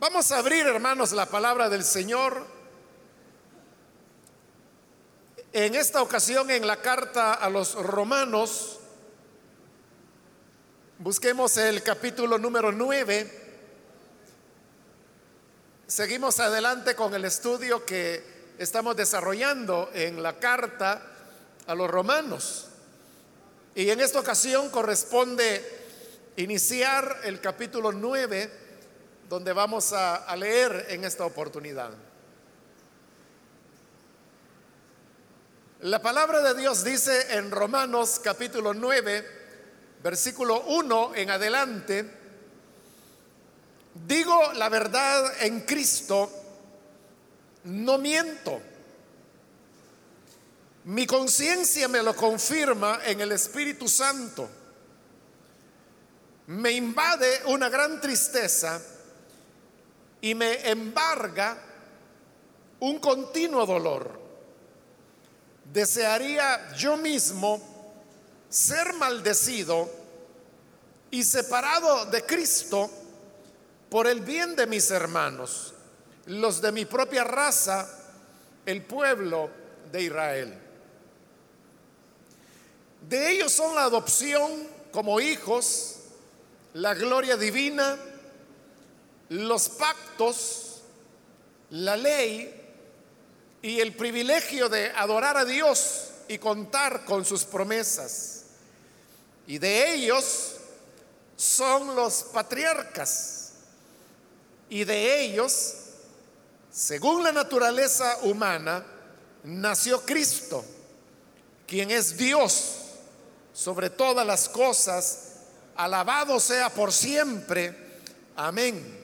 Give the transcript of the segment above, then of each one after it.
Vamos a abrir, hermanos, la palabra del Señor. En esta ocasión en la carta a los romanos, busquemos el capítulo número 9. Seguimos adelante con el estudio que estamos desarrollando en la carta a los romanos. Y en esta ocasión corresponde iniciar el capítulo 9 donde vamos a, leer en esta oportunidad. La palabra de Dios dice en Romanos capítulo 9, versículo 1 en adelante, digo la verdad en Cristo, no miento. Mi conciencia me lo confirma en el Espíritu Santo. Me invade una gran tristeza y me embarga un continuo dolor. Desearía yo mismo ser maldecido y separado de Cristo por el bien de mis hermanos, los de mi propia raza, el pueblo de Israel. De ellos son la adopción como hijos, la gloria divina, los pactos, la ley y el privilegio de adorar a Dios y contar con sus promesas. Y de ellos son los patriarcas. Y de ellos, según la naturaleza humana, nació Cristo, quien es Dios sobre todas las cosas. Alabado sea por siempre. Amén.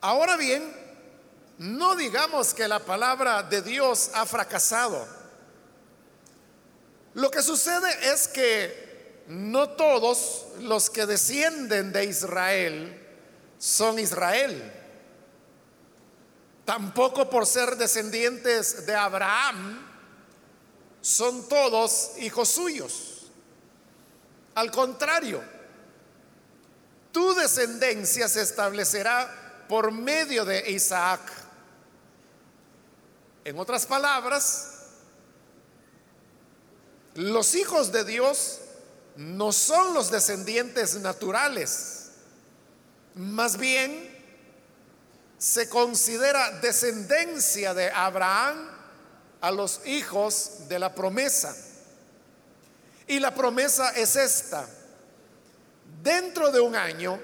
Ahora bien, no digamos que la palabra de Dios ha fracasado. Lo que sucede es que no todos los que descienden de Israel son Israel. Tampoco por ser descendientes de Abraham son todos hijos suyos. Al contrario, tu descendencia se establecerá por medio de Isaac. En otras palabras, los hijos de Dios no son los descendientes naturales, más bien se considera descendencia de Abraham a los hijos de la promesa. Y la promesa es esta, dentro de un año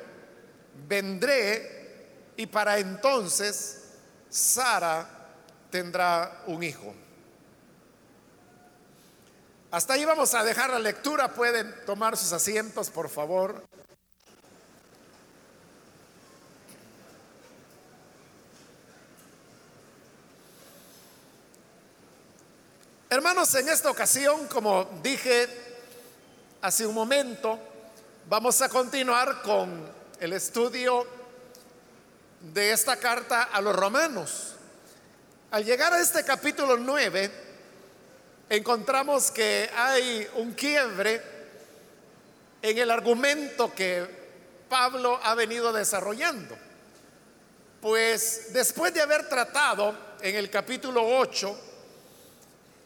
vendré y para entonces Sara tendrá un hijo. Hasta ahí vamos a dejar la lectura. Pueden tomar sus asientos, por favor. Hermanos, en esta ocasión, como dije hace un momento, vamos a continuar con el estudio de esta carta a los romanos. Al llegar a este capítulo 9, encontramos que hay un quiebre en el argumento que Pablo ha venido desarrollando. Pues después de haber tratado en el capítulo 8,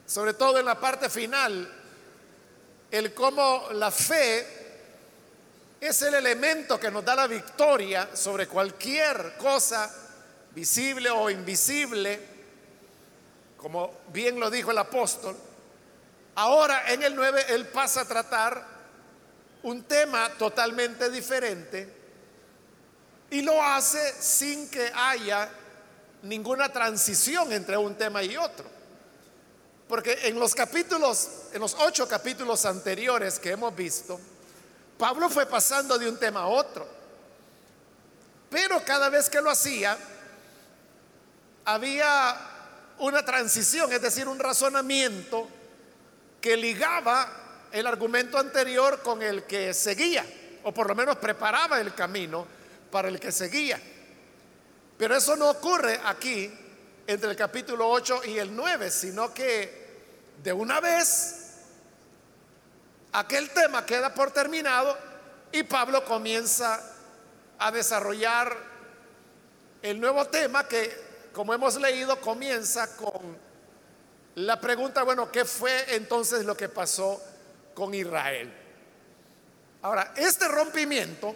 sobre todo en la parte final, el cómo la fe es el elemento que nos da la victoria sobre cualquier cosa visible o invisible, como bien lo dijo el apóstol. Ahora en el 9 él pasa a tratar un tema totalmente diferente y lo hace sin que haya ninguna transición entre un tema y otro. Porque en los capítulos, en los ocho capítulos anteriores que hemos visto, Pablo fue pasando de un tema a otro. Pero cada vez que lo hacía, había una transición, es decir, un razonamiento que ligaba el argumento anterior con el que seguía, o por lo menos preparaba el camino para el que seguía. Pero eso no ocurre aquí entre el capítulo 8 y el 9, sino que de una vez aquel tema queda por terminado y Pablo comienza a desarrollar el nuevo tema que, como hemos leído, comienza con la pregunta, bueno, ¿qué fue entonces lo que pasó con Israel? Ahora, este rompimiento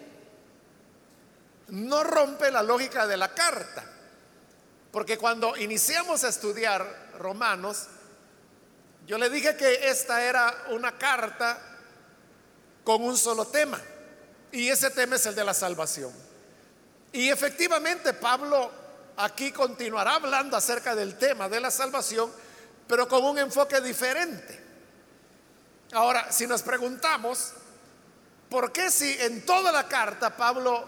no rompe la lógica de la carta, porque cuando iniciamos a estudiar Romanos, yo le dije que esta era una carta con un solo tema, y ese tema es el de la salvación. Y efectivamente Pablo aquí continuará hablando acerca del tema de la salvación, pero con un enfoque diferente. Ahora, si nos preguntamos, ¿por qué si en toda la carta Pablo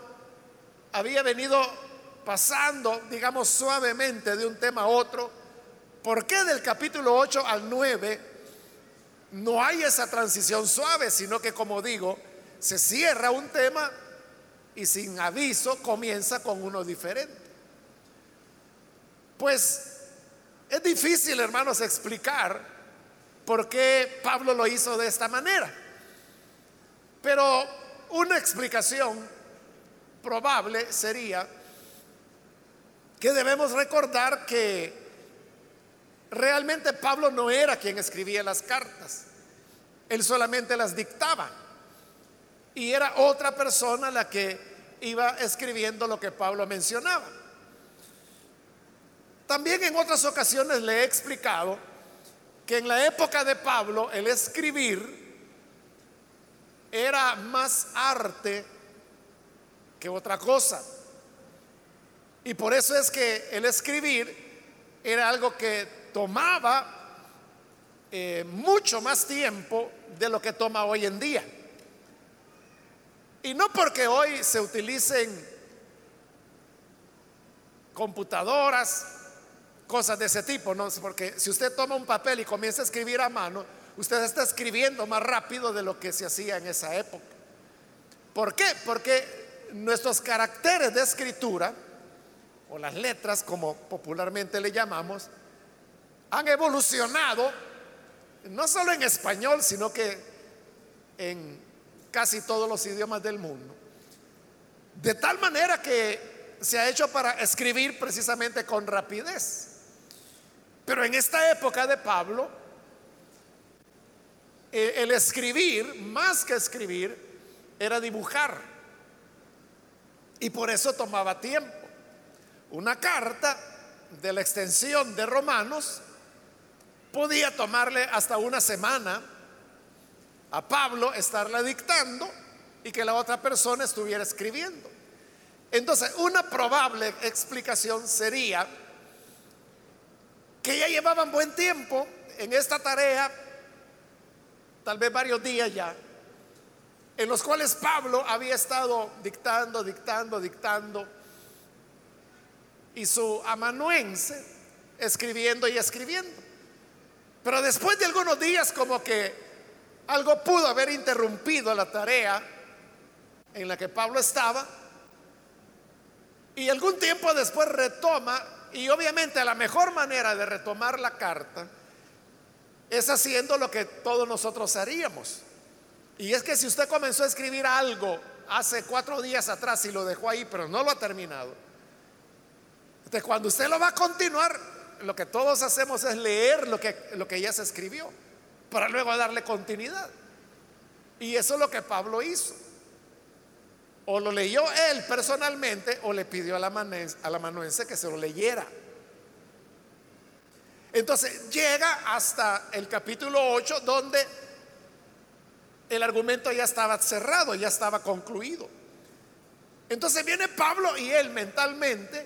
había venido pasando, digamos, suavemente de un tema a otro, ¿por qué del capítulo 8 al 9 no hay esa transición suave, sino que, como digo, se cierra un tema y sin aviso comienza con uno diferente. Pues es difícil, hermanos, explicar por qué Pablo lo hizo de esta manera. Pero una explicación probable sería que debemos recordar que realmente Pablo no era quien escribía las cartas. Él solamente las dictaba. Y era otra persona la que iba escribiendo lo que Pablo mencionaba. También en otras ocasiones le he explicado que en la época de Pablo el escribir era más arte que otra cosa. Y por eso es que el escribir era algo que tomaba eh, mucho más tiempo de lo que toma hoy en día. Y no porque hoy se utilicen computadoras, cosas de ese tipo, ¿no? Porque si usted toma un papel y comienza a escribir a mano, usted está escribiendo más rápido de lo que se hacía en esa época. ¿Por qué? Porque nuestros caracteres de escritura, o las letras como popularmente le llamamos, han evolucionado, no solo en español, sino que en casi todos los idiomas del mundo. De tal manera que se ha hecho para escribir precisamente con rapidez. Pero en esta época de Pablo, el escribir, más que escribir, era dibujar. Y por eso tomaba tiempo. Una carta de la extensión de Romanos podía tomarle hasta una semana a Pablo estarla dictando y que la otra persona estuviera escribiendo. Entonces, una probable explicación sería que ya llevaban buen tiempo en esta tarea, tal vez varios días ya, en los cuales Pablo había estado dictando, dictando, dictando, y su amanuense escribiendo y escribiendo. Pero después de algunos días como que algo pudo haber interrumpido la tarea en la que Pablo estaba y algún tiempo después retoma y obviamente la mejor manera de retomar la carta es haciendo lo que todos nosotros haríamos. Y es que si usted comenzó a escribir algo hace cuatro días atrás y lo dejó ahí, pero no lo ha terminado, entonces cuando usted lo va a continuar, lo que todos hacemos es leer lo que, lo que ya se escribió para luego darle continuidad. Y eso es lo que Pablo hizo. O lo leyó él personalmente o le pidió a la, amanuense que se lo leyera. Entonces llega hasta el capítulo 8 donde el argumento ya estaba cerrado, ya estaba concluido. Entonces viene Pablo y él mentalmente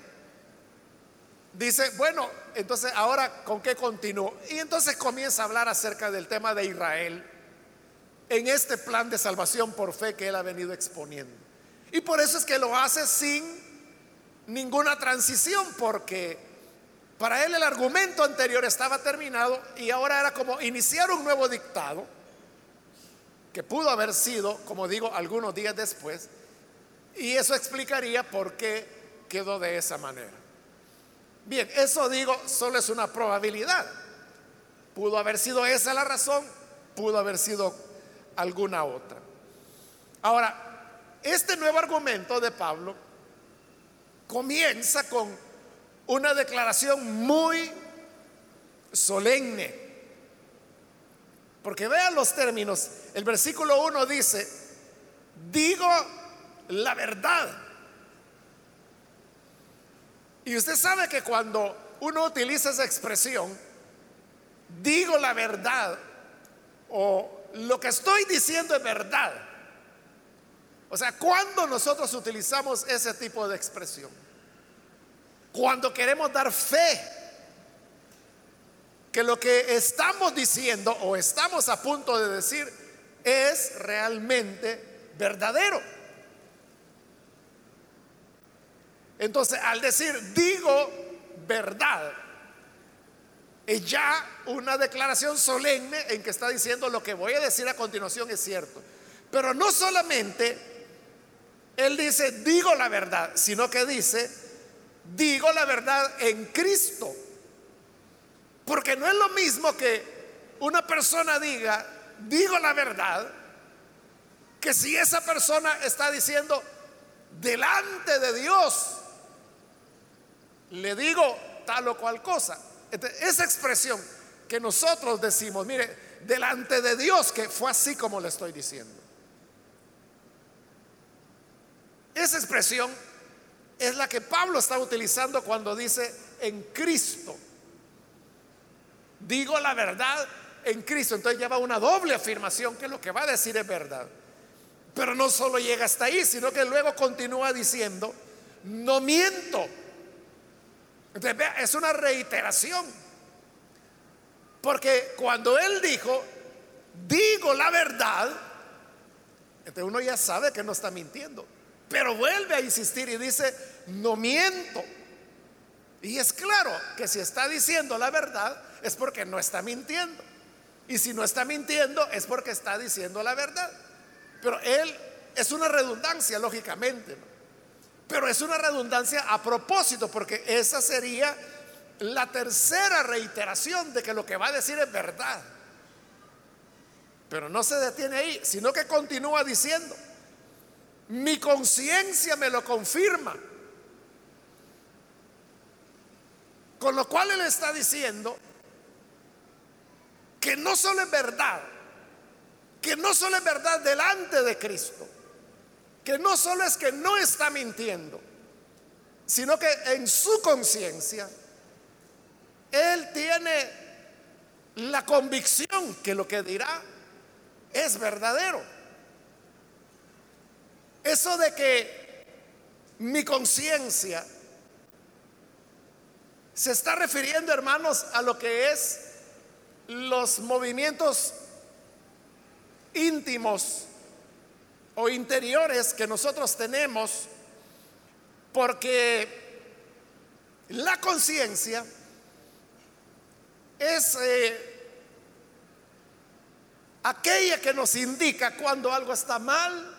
dice, bueno, entonces ahora con qué continúo. Y entonces comienza a hablar acerca del tema de Israel en este plan de salvación por fe que él ha venido exponiendo. Y por eso es que lo hace sin ninguna transición, porque para él el argumento anterior estaba terminado y ahora era como iniciar un nuevo dictado, que pudo haber sido, como digo, algunos días después, y eso explicaría por qué quedó de esa manera. Bien, eso digo, solo es una probabilidad. Pudo haber sido esa la razón, pudo haber sido alguna otra. Ahora, este nuevo argumento de Pablo comienza con una declaración muy solemne. Porque vean los términos. El versículo 1 dice, digo la verdad. Y usted sabe que cuando uno utiliza esa expresión, digo la verdad, o lo que estoy diciendo es verdad. O sea, cuando nosotros utilizamos ese tipo de expresión, cuando queremos dar fe que lo que estamos diciendo o estamos a punto de decir es realmente verdadero. Entonces, al decir digo verdad, es ya una declaración solemne en que está diciendo lo que voy a decir a continuación es cierto. Pero no solamente él dice digo la verdad, sino que dice digo la verdad en Cristo. Porque no es lo mismo que una persona diga digo la verdad que si esa persona está diciendo delante de Dios le digo tal o cual cosa esa expresión que nosotros decimos, mire, delante de Dios, que fue así como le estoy diciendo. Esa expresión es la que Pablo está utilizando cuando dice en Cristo. Digo la verdad en Cristo. Entonces lleva una doble afirmación que lo que va a decir es verdad. Pero no solo llega hasta ahí, sino que luego continúa diciendo, no miento es una reiteración. Porque cuando él dijo, digo la verdad, entonces uno ya sabe que no está mintiendo. Pero vuelve a insistir y dice, no miento. Y es claro que si está diciendo la verdad es porque no está mintiendo. Y si no está mintiendo es porque está diciendo la verdad. Pero él es una redundancia, lógicamente. Pero es una redundancia a propósito, porque esa sería la tercera reiteración de que lo que va a decir es verdad. Pero no se detiene ahí, sino que continúa diciendo, mi conciencia me lo confirma. Con lo cual él está diciendo que no solo es verdad, que no solo es verdad delante de Cristo, que no solo es que no está mintiendo, sino que en su conciencia él tiene la convicción que lo que dirá es verdadero. Eso de que mi conciencia se está refiriendo, hermanos, a lo que es los movimientos íntimos o interiores que nosotros tenemos, porque la conciencia es eh, aquella que nos indica cuando algo está mal,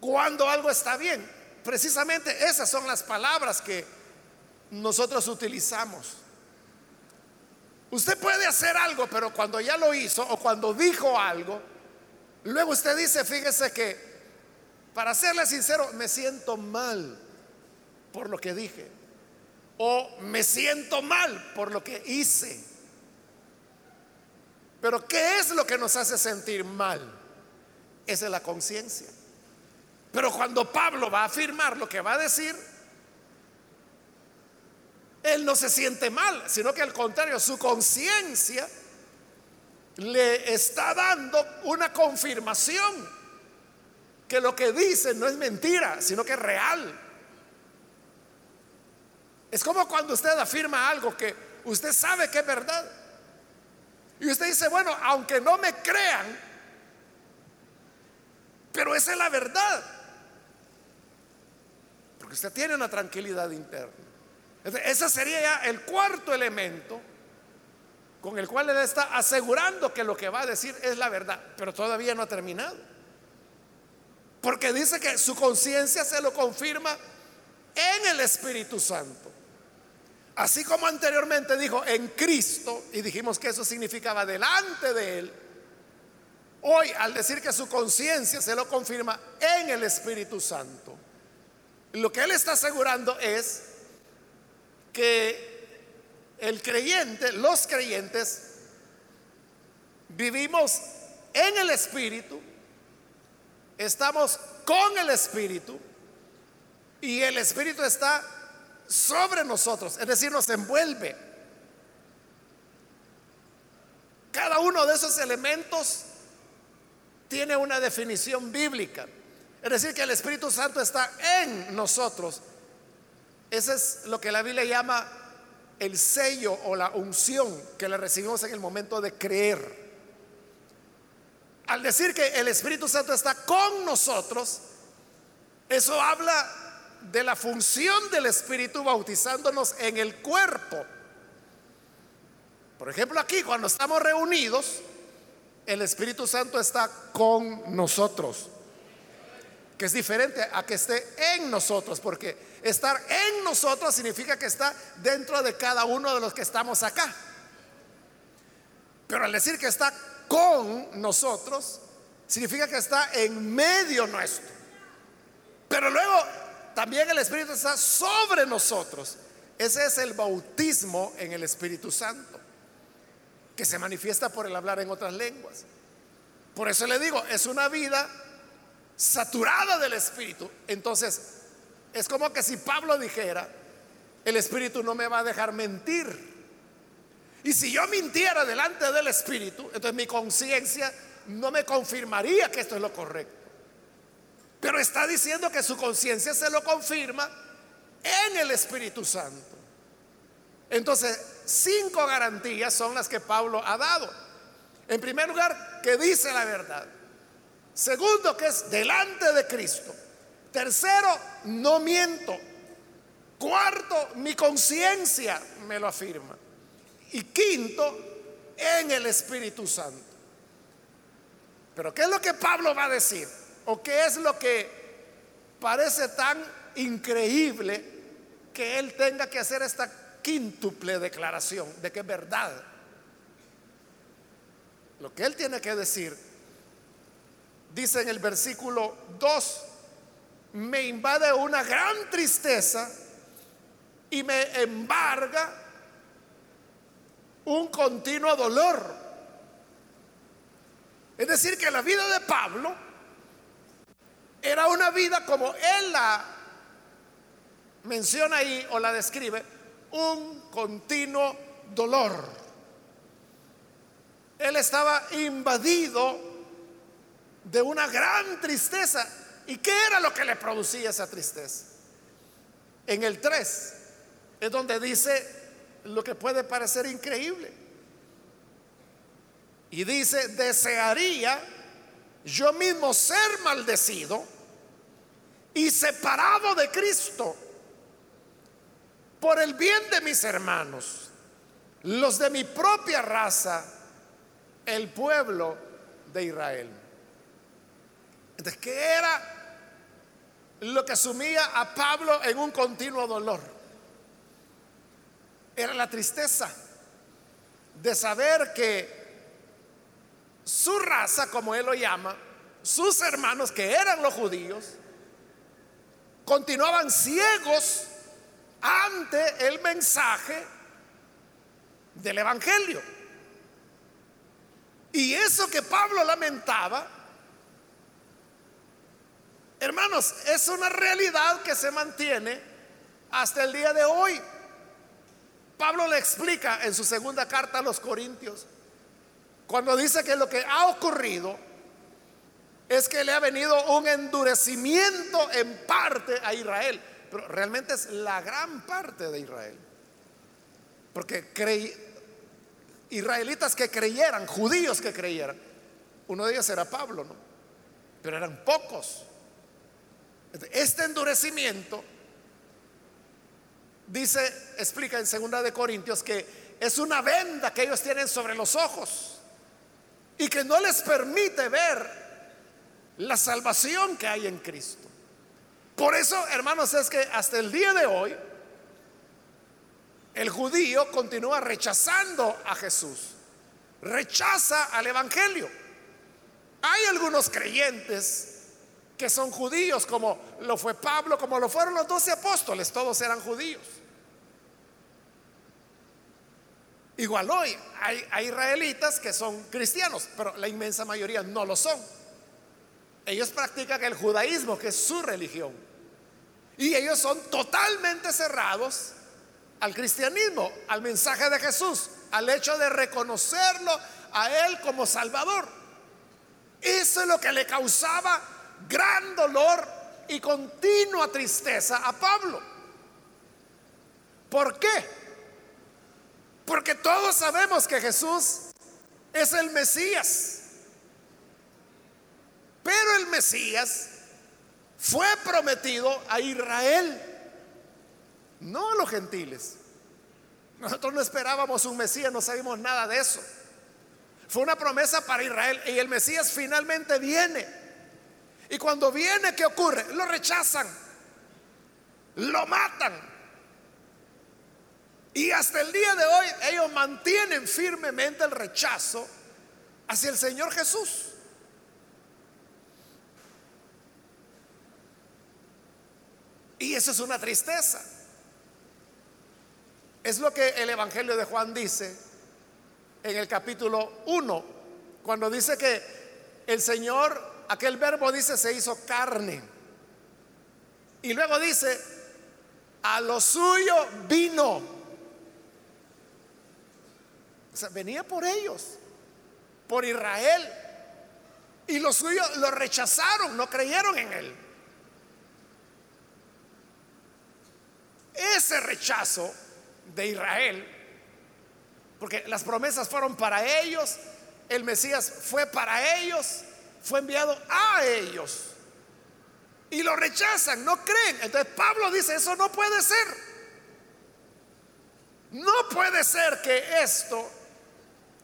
cuando algo está bien. Precisamente esas son las palabras que nosotros utilizamos. Usted puede hacer algo, pero cuando ya lo hizo o cuando dijo algo, Luego usted dice, fíjese que, para serle sincero, me siento mal por lo que dije. O me siento mal por lo que hice. Pero ¿qué es lo que nos hace sentir mal? Esa es la conciencia. Pero cuando Pablo va a afirmar lo que va a decir, él no se siente mal, sino que al contrario, su conciencia le está dando una confirmación que lo que dice no es mentira, sino que es real. Es como cuando usted afirma algo que usted sabe que es verdad. Y usted dice, bueno, aunque no me crean, pero esa es la verdad. Porque usted tiene una tranquilidad interna. Ese sería ya el cuarto elemento con el cual él está asegurando que lo que va a decir es la verdad, pero todavía no ha terminado. Porque dice que su conciencia se lo confirma en el Espíritu Santo. Así como anteriormente dijo en Cristo, y dijimos que eso significaba delante de Él, Hoy, al decir que su conciencia se lo confirma en el Espíritu Santo, lo que él está asegurando es que el creyente, los creyentes, vivimos en el Espíritu, estamos con el Espíritu y el Espíritu está sobre nosotros, es decir, nos envuelve. Cada uno de esos elementos tiene una definición bíblica. Es decir, que el Espíritu Santo está en nosotros. Ese es lo que la Biblia llama el sello o la unción que le recibimos en el momento de creer. Al decir que el Espíritu Santo está con nosotros, eso habla de la función del Espíritu bautizándonos en el cuerpo. Por ejemplo, aquí cuando estamos reunidos, el Espíritu Santo está con nosotros, que es diferente a que esté en nosotros, porque estar en nosotros significa que está dentro de cada uno de los que estamos acá. Pero al decir que está con nosotros, significa que está en medio nuestro. Pero luego también el Espíritu está sobre nosotros. Ese es el bautismo en el Espíritu Santo, que se manifiesta por el hablar en otras lenguas. Por eso le digo, es una vida saturada del Espíritu. Entonces, es como que si Pablo dijera, el Espíritu no me va a dejar mentir. Y si yo mintiera delante del Espíritu, entonces mi conciencia no me confirmaría que esto es lo correcto. Pero está diciendo que su conciencia se lo confirma en el Espíritu Santo. Entonces, cinco garantías son las que Pablo ha dado. En primer lugar, que dice la verdad. Segundo, que es delante de Cristo. Tercero, no miento. Cuarto, mi conciencia me lo afirma. Y quinto, en el Espíritu Santo. Pero ¿qué es lo que Pablo va a decir? ¿O qué es lo que parece tan increíble que él tenga que hacer esta quíntuple declaración de que es verdad? Lo que él tiene que decir, dice en el versículo 2, me invade una gran tristeza y me embarga un continuo dolor. Es decir, que la vida de Pablo era una vida como él la menciona ahí o la describe, un continuo dolor. Él estaba invadido de una gran tristeza. ¿Y qué era lo que le producía esa tristeza? En el 3 es donde dice lo que puede parecer increíble. Y dice, desearía yo mismo ser maldecido y separado de Cristo por el bien de mis hermanos, los de mi propia raza, el pueblo de Israel. Entonces, ¿qué era lo que sumía a Pablo en un continuo dolor? Era la tristeza de saber que su raza, como él lo llama, sus hermanos que eran los judíos, continuaban ciegos ante el mensaje del Evangelio. Y eso que Pablo lamentaba, hermanos, es una realidad que se mantiene hasta el día de hoy. Pablo le explica en su segunda carta a los Corintios cuando dice que lo que ha ocurrido es que le ha venido un endurecimiento en parte a Israel, pero realmente es la gran parte de Israel. Porque israelitas que creyeran, judíos que creyeran, uno de ellos era Pablo, ¿no? Pero eran pocos. Este endurecimiento dice, explica en segunda de Corintios que es una venda que ellos tienen sobre los ojos y que no les permite ver la salvación que hay en Cristo. Por eso, hermanos, es que hasta el día de hoy el judío continúa rechazando a Jesús, rechaza al Evangelio. Hay algunos creyentes que son judíos, como lo fue Pablo, como lo fueron los doce apóstoles, todos eran judíos. Igual hoy hay, israelitas que son cristianos, pero la inmensa mayoría no lo son. Ellos practican el judaísmo, que es su religión. Y ellos son totalmente cerrados al cristianismo, al mensaje de Jesús, al hecho de reconocerlo a Él como Salvador. Eso es lo que le causaba gran dolor y continua tristeza a Pablo. ¿Por qué? Porque todos sabemos que Jesús es el Mesías. Pero el Mesías fue prometido a Israel, no a los gentiles. Nosotros no esperábamos un Mesías, no sabíamos nada de eso. Fue una promesa para Israel y el Mesías finalmente viene. Y cuando viene, ¿qué ocurre? Lo rechazan, lo matan. Y hasta el día de hoy ellos mantienen firmemente el rechazo hacia el Señor Jesús. Y eso es una tristeza. Es lo que el Evangelio de Juan dice en el capítulo 1, cuando dice que el Señor, aquel verbo dice, se hizo carne. Y luego dice, a lo suyo vino o sea, venía por ellos, por Israel. Y los suyos lo rechazaron, no creyeron en él. Ese rechazo de Israel, porque las promesas fueron para ellos, el Mesías fue para ellos, fue enviado a ellos. Y lo rechazan, no creen. Entonces Pablo dice, eso no puede ser. No puede ser que esto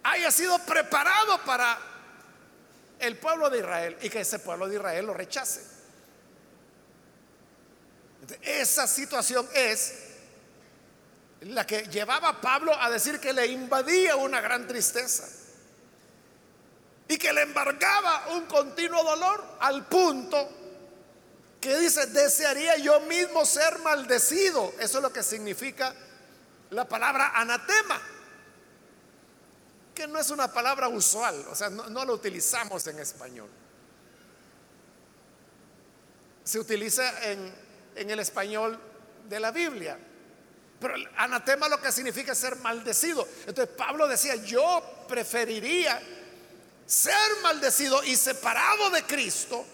haya sido preparado para el pueblo de Israel y que ese pueblo de Israel lo rechace. Esa situación es la que llevaba a Pablo a decir que le invadía una gran tristeza y que le embargaba un continuo dolor al punto que dice, desearía yo mismo ser maldecido. Eso es lo que significa la palabra anatema que no es una palabra usual, o sea, no, lo utilizamos en español. Se utiliza en, en el español de la Biblia. Pero anatema lo que significa ser maldecido. Entonces Pablo decía, yo preferiría ser maldecido y separado de Cristo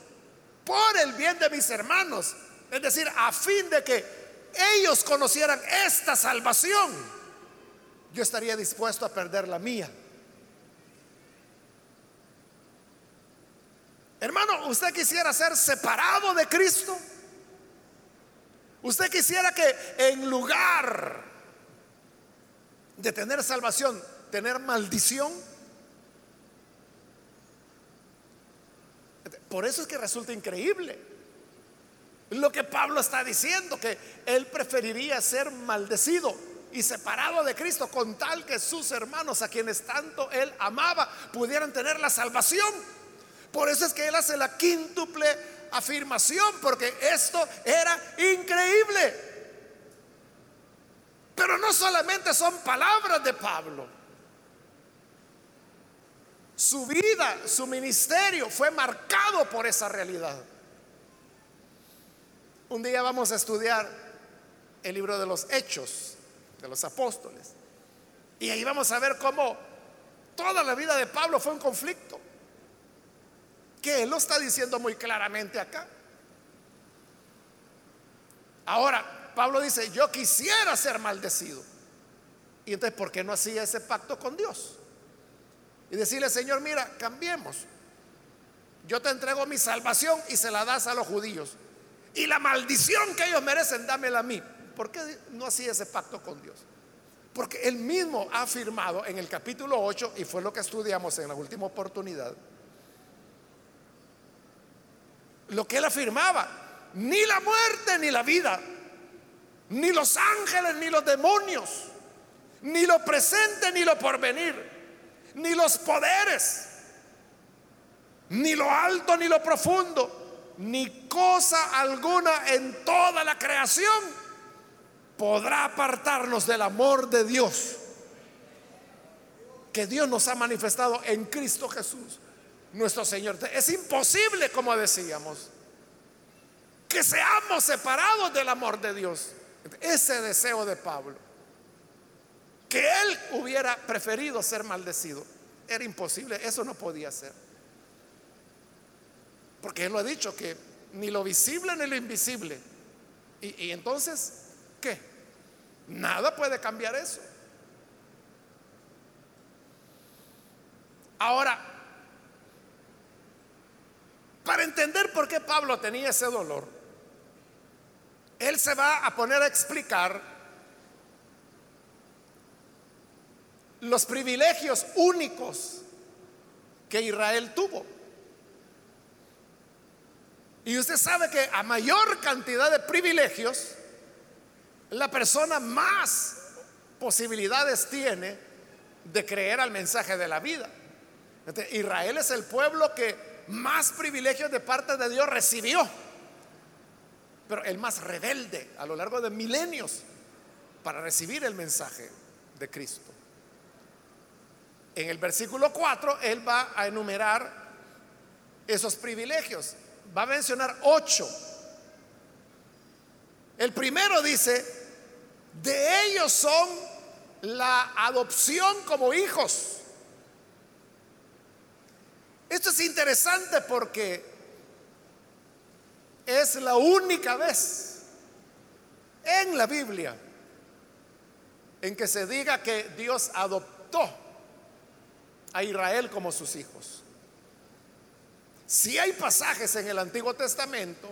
por el bien de mis hermanos. Es decir, a fin de que ellos conocieran esta salvación, yo estaría dispuesto a perder la mía. Hermano, ¿usted quisiera ser separado de Cristo? ¿Usted quisiera que en lugar de tener salvación, tener maldición? Por eso es que resulta increíble lo que Pablo está diciendo, que él preferiría ser maldecido y separado de Cristo con tal que sus hermanos, a quienes tanto él amaba, pudieran tener la salvación. Por eso es que él hace la quíntuple afirmación, porque esto era increíble. Pero no solamente son palabras de Pablo. Su vida, su ministerio fue marcado por esa realidad. Un día vamos a estudiar el libro de los hechos de los apóstoles. Y ahí vamos a ver cómo toda la vida de Pablo fue un conflicto que él lo está diciendo muy claramente acá. Ahora, Pablo dice, yo quisiera ser maldecido. Y entonces, ¿por qué no hacía ese pacto con Dios? Y decirle, Señor, mira, cambiemos. Yo te entrego mi salvación y se la das a los judíos. Y la maldición que ellos merecen, dámela a mí. ¿Por qué no hacía ese pacto con Dios? Porque él mismo ha afirmado en el capítulo 8, y fue lo que estudiamos en la última oportunidad, lo que él afirmaba, ni la muerte ni la vida, ni los ángeles ni los demonios, ni lo presente ni lo porvenir, ni los poderes, ni lo alto ni lo profundo, ni cosa alguna en toda la creación podrá apartarnos del amor de Dios que Dios nos ha manifestado en Cristo Jesús, nuestro Señor. Es imposible, como decíamos, que seamos separados del amor de Dios. Ese deseo de Pablo, que él hubiera preferido ser maldecido, era imposible, eso no podía ser. Porque él lo ha dicho, que ni lo visible ni lo invisible. Y, entonces, ¿qué? Nada puede cambiar eso. Ahora, para entender por qué Pablo tenía ese dolor, él se va a poner a explicar los privilegios únicos que Israel tuvo. Y usted sabe que a mayor cantidad de privilegios, la persona más posibilidades tiene de creer al mensaje de la vida. Israel es el pueblo que más privilegios de parte de Dios recibió, pero el más rebelde a lo largo de milenios para recibir el mensaje de Cristo. En el versículo 4, él va a enumerar esos privilegios. Va a mencionar ocho. El primero dice, de ellos son la adopción como hijos. Esto es interesante porque es la única vez en la Biblia en que se diga que Dios adoptó a Israel como sus hijos. Si hay pasajes en el Antiguo Testamento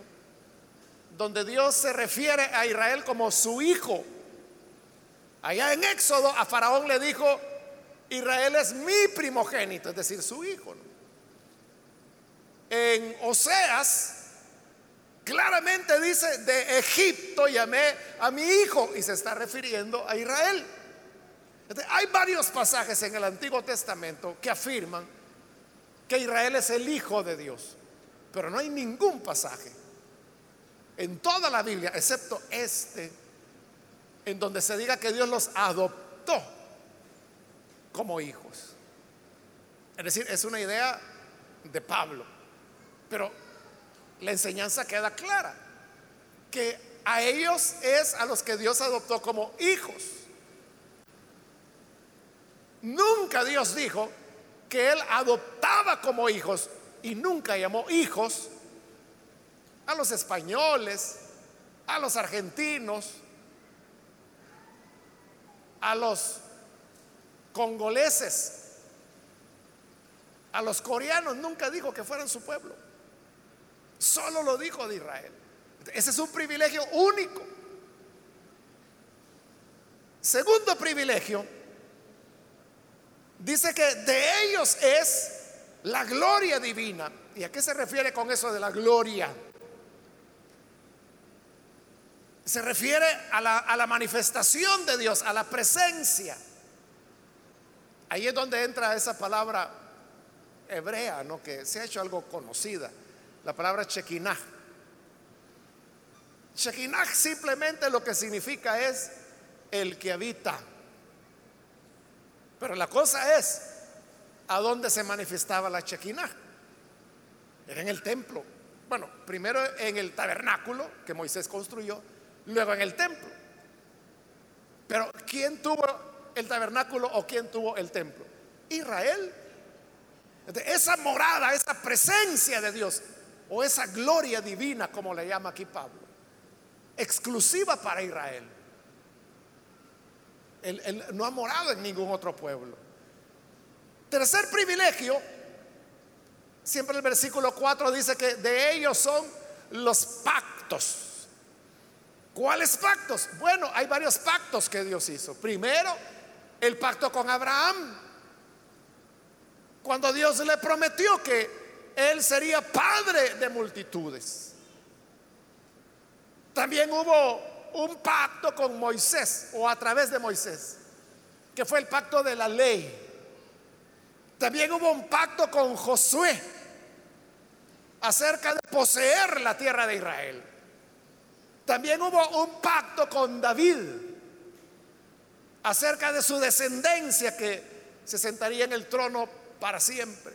donde Dios se refiere a Israel como su hijo. Allá en Éxodo a Faraón le dijo, Israel es mi primogénito, es decir, su hijo en Oseas claramente dice, de Egipto llamé a mi hijo y se está refiriendo a Israel. Hay varios pasajes en el Antiguo Testamento que afirman que Israel es el hijo de Dios, pero no hay ningún pasaje en toda la Biblia, excepto este, en donde se diga que Dios los adoptó como hijos. Es decir, es una idea de Pablo. Pero la enseñanza queda clara, que a ellos es a los que Dios adoptó como hijos. Nunca Dios dijo que Él adoptaba como hijos y nunca llamó hijos a los españoles, a los argentinos, a los congoleses, a los coreanos. Nunca dijo que fueran su pueblo. Solo lo dijo de Israel. Ese es un privilegio único. Segundo privilegio, dice que de ellos es la gloria divina. ¿Y a qué se refiere con eso de la gloria? Se refiere a la, manifestación de Dios, a la presencia. Ahí es donde entra esa palabra hebrea, ¿no? que se ha hecho algo conocida la palabra Shekinah. Shekinah simplemente lo que significa es el que habita. Pero la cosa es a dónde se manifestaba la Shekinah. Era en el templo. Bueno, primero en el tabernáculo que Moisés construyó, luego en el templo. Pero ¿quién tuvo el tabernáculo o quién tuvo el templo? Israel. Esa morada, esa presencia de Dios o esa gloria divina, como le llama aquí Pablo, exclusiva para Israel. Él, no ha morado en ningún otro pueblo. Tercer privilegio, siempre el versículo 4 dice que de ellos son los pactos. ¿Cuáles pactos? Bueno, hay varios pactos que Dios hizo. Primero, el pacto con Abraham. Cuando Dios le prometió que él sería padre de multitudes. También hubo un pacto con Moisés o a través de Moisés, que fue el pacto de la ley. También hubo un pacto con Josué, acerca de poseer la tierra de Israel. También hubo un pacto con David acerca de su descendencia que se sentaría en el trono para siempre.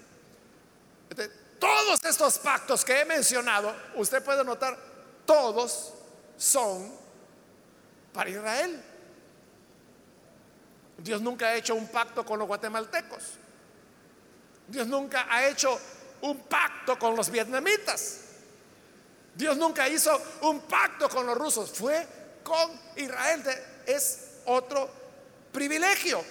todos estos pactos que he mencionado, usted puede notar, todos son para Israel. Dios nunca ha hecho un pacto con los guatemaltecos. Dios nunca ha hecho un pacto con los vietnamitas. Dios nunca hizo un pacto con los rusos. Fue con Israel. Es otro privilegio.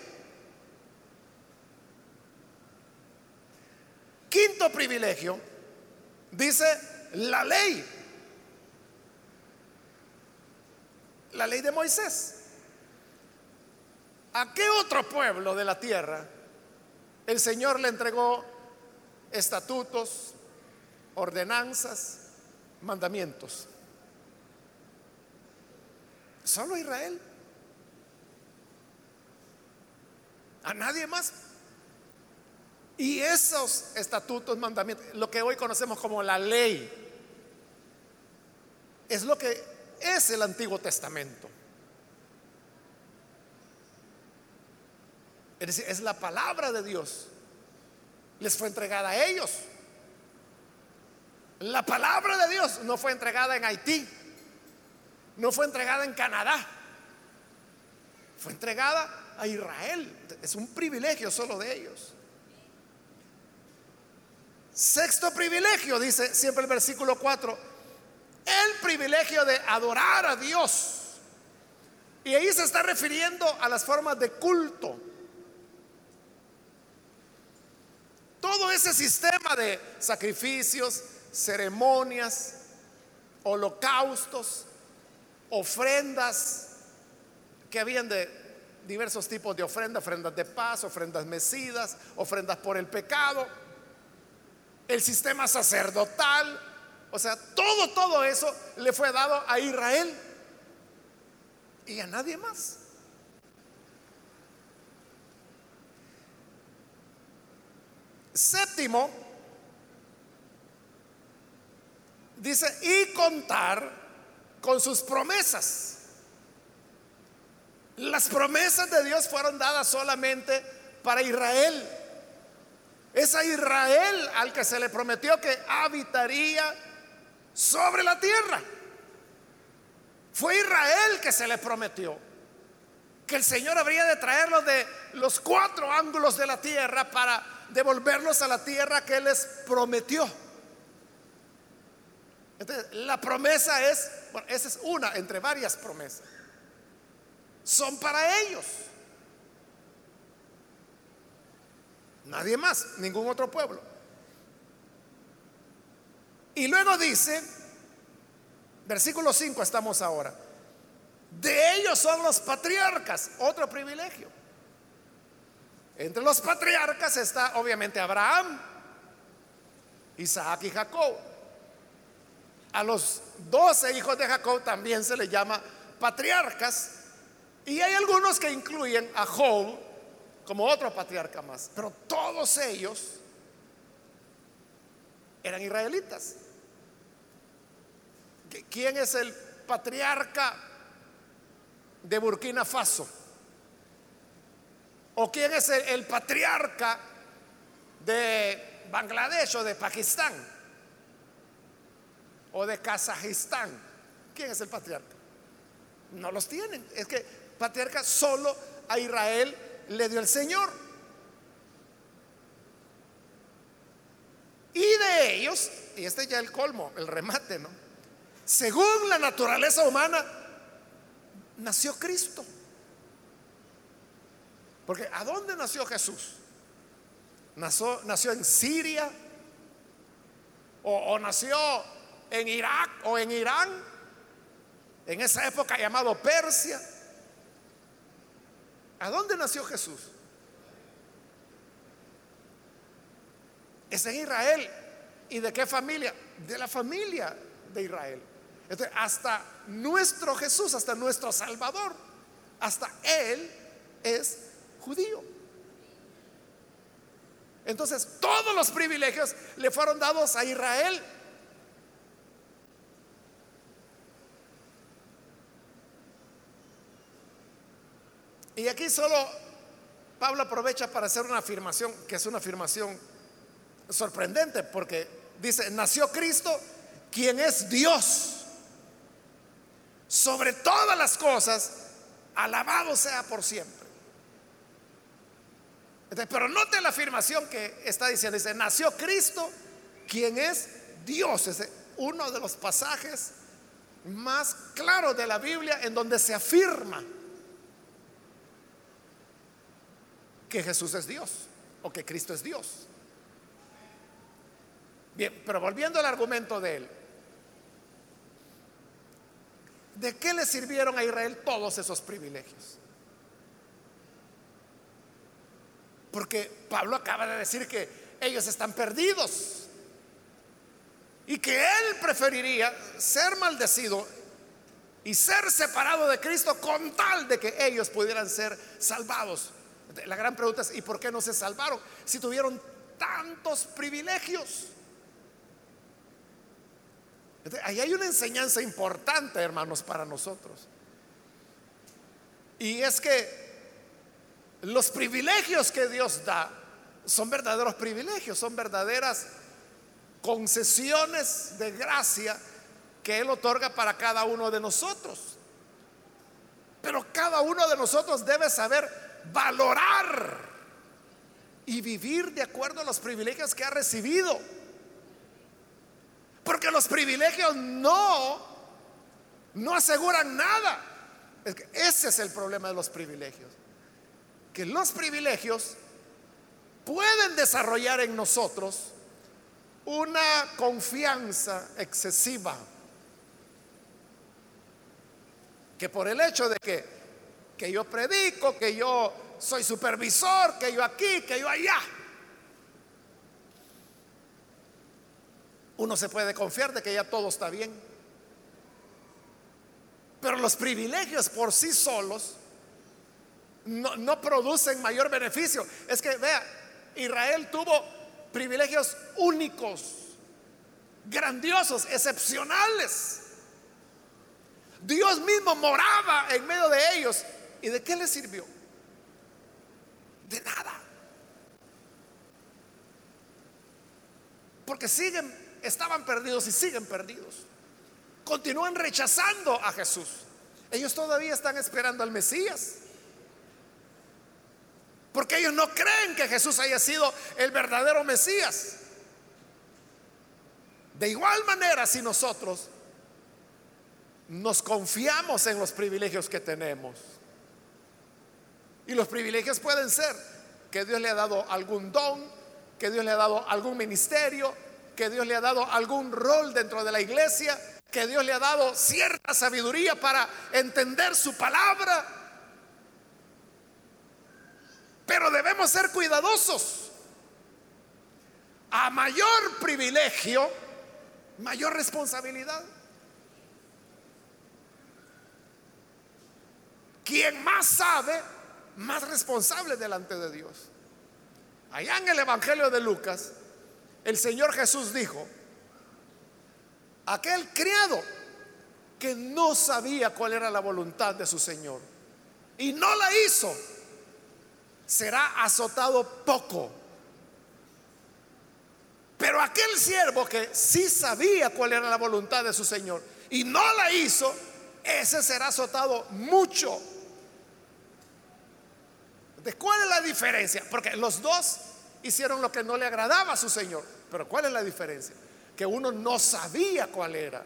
Quinto privilegio, dice la ley. La ley de Moisés. ¿A qué otro pueblo de la tierra el Señor le entregó estatutos, ordenanzas, mandamientos? Solo Israel. A nadie más. Y esos estatutos, mandamientos, lo que hoy conocemos como la ley, es lo que es el Antiguo Testamento. Es decir, es la palabra de Dios. Les fue entregada a ellos. La palabra de Dios no fue entregada en Haití, no fue entregada en Canadá, fue entregada a Israel. Es un privilegio solo de ellos. Sexto privilegio, dice siempre el versículo 4, el privilegio de adorar a Dios. Y ahí se está refiriendo a las formas de culto. Todo ese sistema de sacrificios, ceremonias, holocaustos, ofrendas, que habían de diversos tipos de ofrendas, ofrendas de paz, ofrendas mecidas, ofrendas por el pecado, el sistema sacerdotal, o sea, todo, todo eso le fue dado a Israel y a nadie más. Séptimo, dice, y contar con sus promesas. Las promesas de Dios fueron dadas solamente para Israel. Es a Israel al que se le prometió que habitaría sobre la tierra. Fue Israel que se le prometió que el Señor habría de traerlos de los cuatro ángulos de la tierra para devolverlos a la tierra que Él les prometió. Entonces, la promesa es, bueno, esa es una entre varias promesas. Son para ellos. Nadie más, ningún otro pueblo. Y luego dice, versículo 5 estamos ahora, de ellos son los patriarcas, otro privilegio. Entre los patriarcas está obviamente Abraham, Isaac y Jacob. A los doce hijos de Jacob también se les llama patriarcas. Y hay algunos que incluyen a Job como otro patriarca más. Pero todos ellos eran israelitas. ¿Quién es el patriarca de Burkina Faso? ¿O quién es el, patriarca de Bangladesh o de Pakistán? ¿O de Kazajistán? ¿Quién es el patriarca? No los tienen. Es que patriarca solo a Israel le dio el Señor. Y de ellos, y este ya el colmo, el remate, ¿no? Según la naturaleza humana, nació Cristo. Porque ¿a dónde nació Jesús? ¿Nació, nació en Siria? ¿O, nació en Irak o en Irán? En esa época llamado Persia. ¿A dónde nació Jesús? Es en Israel. ¿Y de qué familia? De la familia de Israel. Entonces, hasta nuestro Jesús, hasta nuestro Salvador, hasta Él es judío. Entonces, todos los privilegios le fueron dados a Israel. Y aquí solo Pablo aprovecha para hacer una afirmación, que es una afirmación sorprendente, porque dice, nació Cristo, quien es Dios sobre todas las cosas, alabado sea por siempre. pero note la afirmación que está diciendo, dice, nació Cristo, quien es Dios. Es uno de los pasajes más claros de la Biblia en donde se afirma que Jesús es Dios o que Cristo es Dios. Bien, pero volviendo al argumento de él, ¿de qué le sirvieron a Israel todos esos privilegios? Porque Pablo acaba de decir que ellos están perdidos y que él preferiría ser maldecido y ser separado de Cristo con tal de que ellos pudieran ser salvados. La gran pregunta es, ¿y por qué no se salvaron si tuvieron tantos privilegios? Ahí hay una enseñanza importante, hermanos, para nosotros. Y es que los privilegios que Dios da son verdaderos privilegios, son verdaderas concesiones de gracia que Él otorga para cada uno de nosotros. Pero cada uno de nosotros debe saber valorar y vivir de acuerdo a los privilegios que ha recibido. Porque los privilegios no, no aseguran nada. ese es el problema de los privilegios. Que los privilegios pueden desarrollar en nosotros una confianza excesiva. Que por el hecho de que, que yo predico, que yo soy supervisor, que yo aquí, que yo allá, uno se puede confiar de que ya todo está bien. Pero los privilegios por sí solos no, producen mayor beneficio. Es que, vea, Israel tuvo privilegios únicos, grandiosos, excepcionales. Dios mismo moraba en medio de ellos. ¿Y de qué les sirvió? De nada. Porque siguen estaban perdidos y siguen perdidos. Continúan rechazando a Jesús. Ellos todavía están esperando al Mesías. Porque ellos no creen que Jesús haya sido el verdadero Mesías. De igual manera, si nosotros nos confiamos en los privilegios que tenemos, y los privilegios pueden ser que Dios le ha dado algún don, que Dios le ha dado algún ministerio, que Dios le ha dado algún rol dentro de la iglesia, que Dios le ha dado cierta sabiduría para entender su palabra. Pero debemos ser cuidadosos. A mayor privilegio, mayor responsabilidad. Quien más sabe, más responsable delante de Dios. Allá en el Evangelio de Lucas, el Señor Jesús dijo, aquel criado que no sabía cuál era la voluntad de su Señor y no la hizo, será azotado poco. Pero aquel siervo que sí sabía cuál era la voluntad de su Señor y no la hizo, ese será azotado mucho. ¿De cuál es la diferencia? Porque los dos hicieron lo que no le agradaba a su Señor. Pero ¿cuál es la diferencia? Que uno no sabía cuál era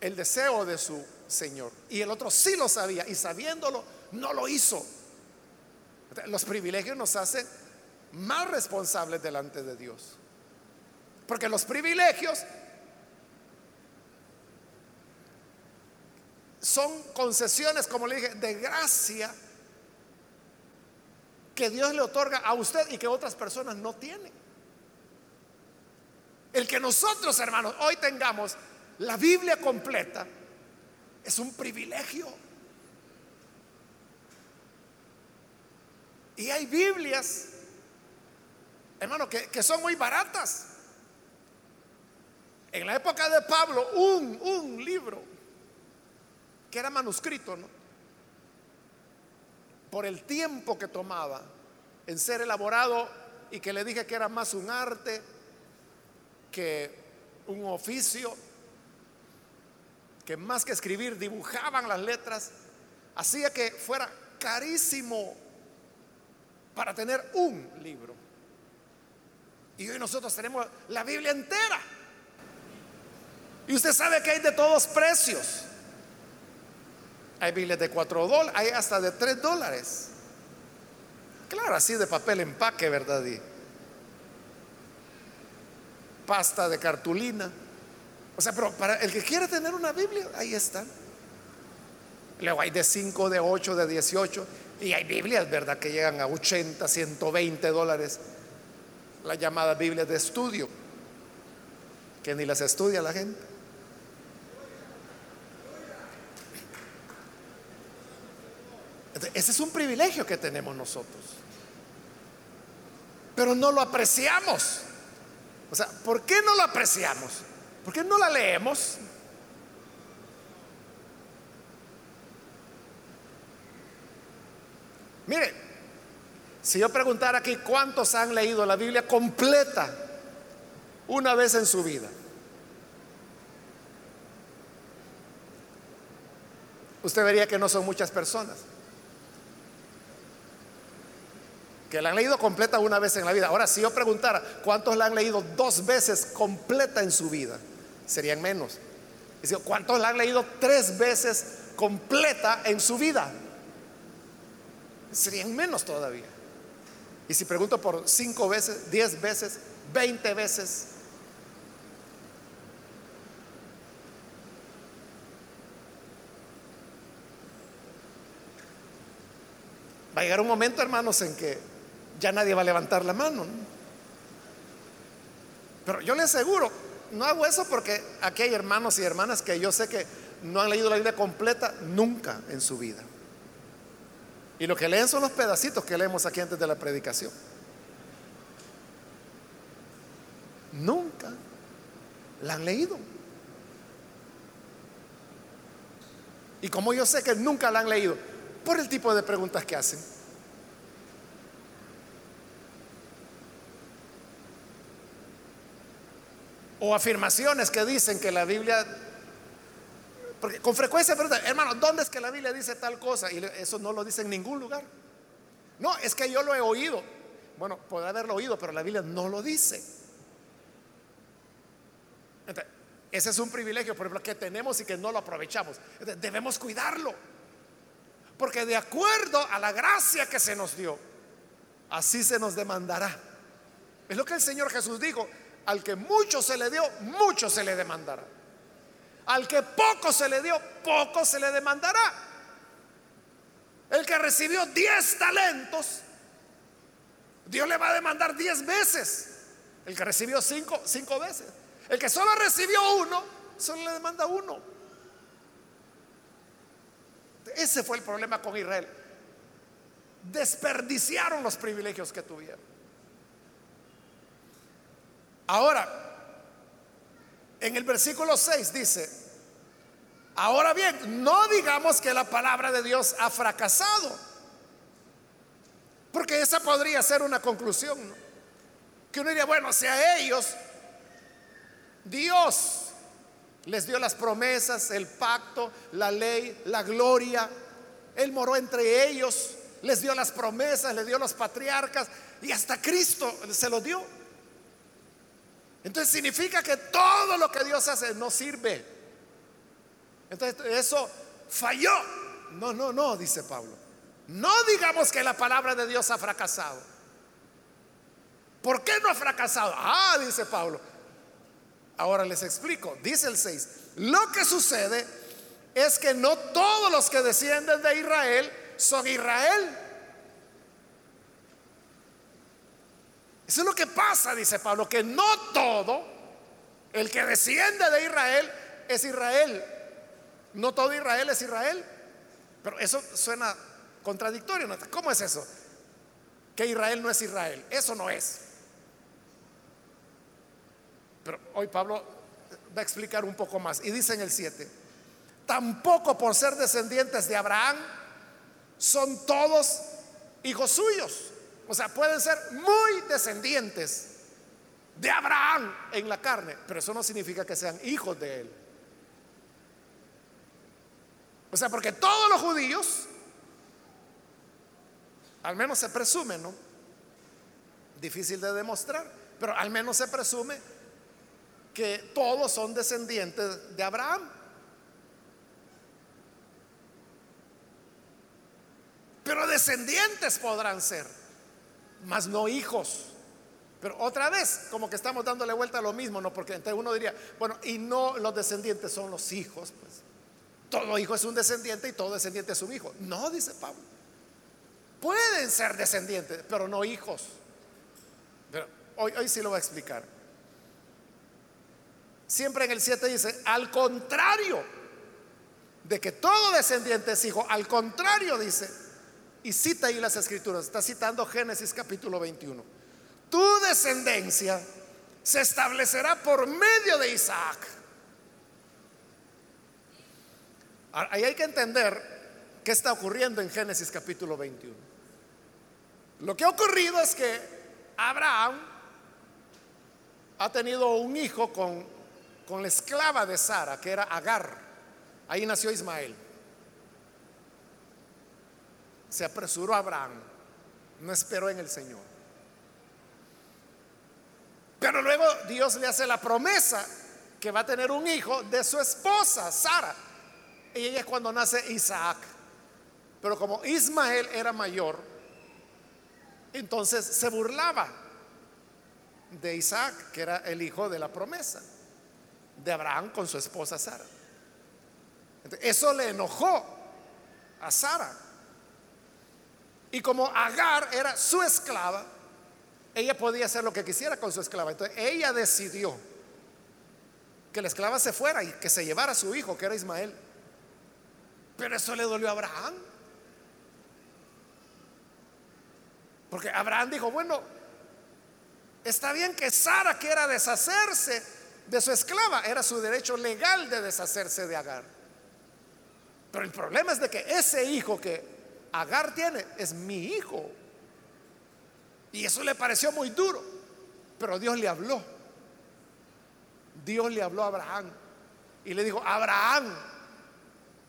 el deseo de su Señor. Y el otro sí lo sabía y sabiéndolo no lo hizo. Los privilegios nos hacen más responsables delante de Dios. Porque los privilegios son concesiones, como le dije, de gracia que Dios le otorga a usted y que otras personas no tienen. El que nosotros, hermanos, hoy tengamos la Biblia completa es un privilegio. Y hay Biblias, hermano, que, que, son muy baratas. En la época de Pablo, un, un libro que era manuscrito, ¿no? Por el tiempo que tomaba en ser elaborado y que le dije que era más un arte que un oficio, que más que escribir dibujaban las letras, hacía que fuera carísimo para tener un libro. Y hoy nosotros tenemos la Biblia entera. Y usted sabe que hay de todos precios. Hay Biblias de 4 dólares, hay hasta de 3 dólares. Claro, así de papel empaque, ¿verdad? Pasta de cartulina. O sea, pero para el que quiere tener una Biblia, ahí están. Luego hay de 5, de 8, de 18. Y hay Biblias, ¿verdad? Que llegan a 80, 120 dólares. La llamada Biblia de estudio. Que ni las estudia la gente. Ese es un privilegio que tenemos nosotros. Pero no lo apreciamos. O sea, ¿por qué no lo apreciamos? ¿Por qué no la leemos? Mire, si yo preguntara aquí cuántos han leído la Biblia completa una vez en su vida, usted vería que no son muchas personas. Que la han leído completa una vez en la vida. Ahora, si yo preguntara cuántos la han leído dos veces completa en su vida, serían menos. Y ¿cuántos la han leído tres veces completa en su vida? Serían menos todavía. Y si pregunto por cinco veces, diez veces, veinte veces, Va a llegar un momento, hermanos, en que ya nadie va a levantar la mano. Pero yo le aseguro, no hago eso porque aquí hay hermanos y hermanas que yo sé que no han leído la Biblia completa nunca en su vida. Y lo que leen son los pedacitos que leemos aquí antes de la predicación. Nunca la han leído. Y como yo sé que nunca la han leído, por el tipo de preguntas que hacen. O afirmaciones que dicen que la Biblia, porque con frecuencia preguntan, hermano, ¿dónde es que la Biblia dice tal cosa? Y eso no lo dice en ningún lugar. No, es que yo lo he oído. Bueno, puede haberlo oído, pero la Biblia no lo dice. ese es un privilegio, por ejemplo, que tenemos y que no lo aprovechamos. debemos cuidarlo. Porque de acuerdo a la gracia que se nos dio, así se nos demandará. Es lo que el Señor Jesús dijo. Al que mucho se le dio, mucho se le demandará. Al que poco se le dio, poco se le demandará. El que recibió 10 talentos, Dios le va a demandar 10 veces. El que recibió 5, 5 veces. El que solo recibió uno, solo le demanda uno. Ese fue el problema con Israel. Desperdiciaron los privilegios que tuvieron. Ahora, en el versículo 6 dice, ahora bien, no digamos que la palabra de Dios ha fracasado, porque esa podría ser una conclusión, que uno diría, bueno, si a ellos Dios les dio las promesas, el pacto, la ley, la gloria, Él moró entre ellos, les dio las promesas, les dio los patriarcas y hasta Cristo se lo dio. Entonces significa que todo lo que Dios hace no sirve. Entonces eso falló. No, no, no, dice Pablo. No digamos que la palabra de Dios ha fracasado. ¿Por qué no ha fracasado? Ah, dice Pablo. Ahora les explico. Dice el 6. Lo que sucede es que no todos los que descienden de Israel son Israel. Eso es lo que pasa, dice Pablo, que no todo el que desciende de Israel es Israel. No todo Israel es Israel. Pero eso suena contradictorio. ¿Cómo es eso? Que Israel no es Israel. Eso no es. Pero hoy Pablo va a explicar un poco más. Y dice en el 7, tampoco por ser descendientes de Abraham son todos hijos suyos. O sea, pueden ser muy descendientes de Abraham en la carne, pero eso no significa que sean hijos de él. O sea, porque todos los judíos, al menos se presume, ¿no? Difícil de demostrar, pero al menos se presume que todos son descendientes de Abraham. Pero descendientes podrán ser, mas no hijos. Pero otra vez, como que estamos dándole vuelta a lo mismo, ¿no? Porque entonces uno diría, bueno, y no los descendientes son los hijos, pues. Todo hijo es un descendiente y todo descendiente es un hijo. No, dice Pablo. Pueden ser descendientes, pero no hijos. Pero hoy, hoy sí lo voy a explicar. Siempre en el 7 dice, al contrario de que todo descendiente es hijo, al contrario dice, y cita ahí las escrituras, está citando Génesis capítulo 21, tu descendencia se establecerá por medio de Isaac. Ahí hay que entender qué está ocurriendo en Génesis capítulo 21. Lo que ha ocurrido es que Abraham ha tenido un hijo con con la esclava de Sara, que era Agar. Ahí nació Ismael. Se apresuró Abraham, no esperó en el Señor. Pero luego Dios le hace la promesa que va a tener un hijo de su esposa, Sara. Y ella es cuando nace Isaac. Pero como Ismael era mayor, entonces se burlaba de Isaac, que era el hijo de la promesa de Abraham con su esposa Sara. eso le enojó a Sara. Y como Agar era su esclava, ella podía hacer lo que quisiera con su esclava. Entonces ella decidió que la esclava se fuera y que se llevara a su hijo, que era Ismael. Pero eso le dolió a Abraham. Porque Abraham dijo, bueno, está bien que Sara quiera deshacerse de su esclava. Era su derecho legal de deshacerse de Agar. Pero el problema es de que ese hijo que Agar tiene es mi hijo. Y eso le pareció muy duro. Pero Dios le habló. Dios le habló a Abraham. Y le dijo, Abraham,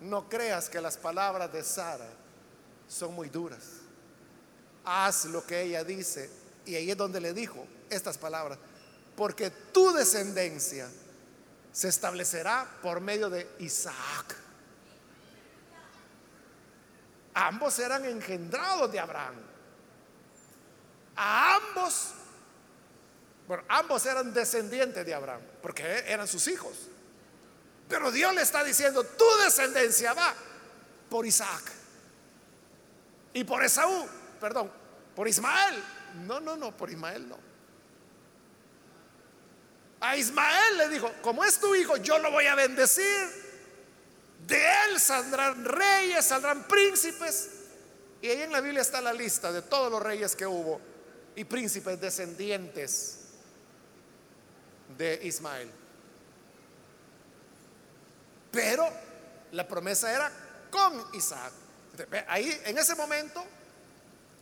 no creas que las palabras de Sara son muy duras. Haz lo que ella dice. Y ahí es donde le dijo estas palabras porque tu descendencia se establecerá por medio de Isaac. Ambos eran engendrados de Abraham. A ambos, bueno, ambos eran descendientes de Abraham, porque eran sus hijos. Pero Dios le está diciendo, tu descendencia va por Isaac. Y por Esaú, perdón, por Ismael. No, no, no, por Ismael no. A Ismael le dijo, como es tu hijo, yo lo voy a bendecir. De él saldrán reyes, saldrán príncipes. Y ahí en la Biblia está la lista de todos los reyes que hubo y príncipes descendientes de Ismael. Pero la promesa era con Isaac. Ahí en ese momento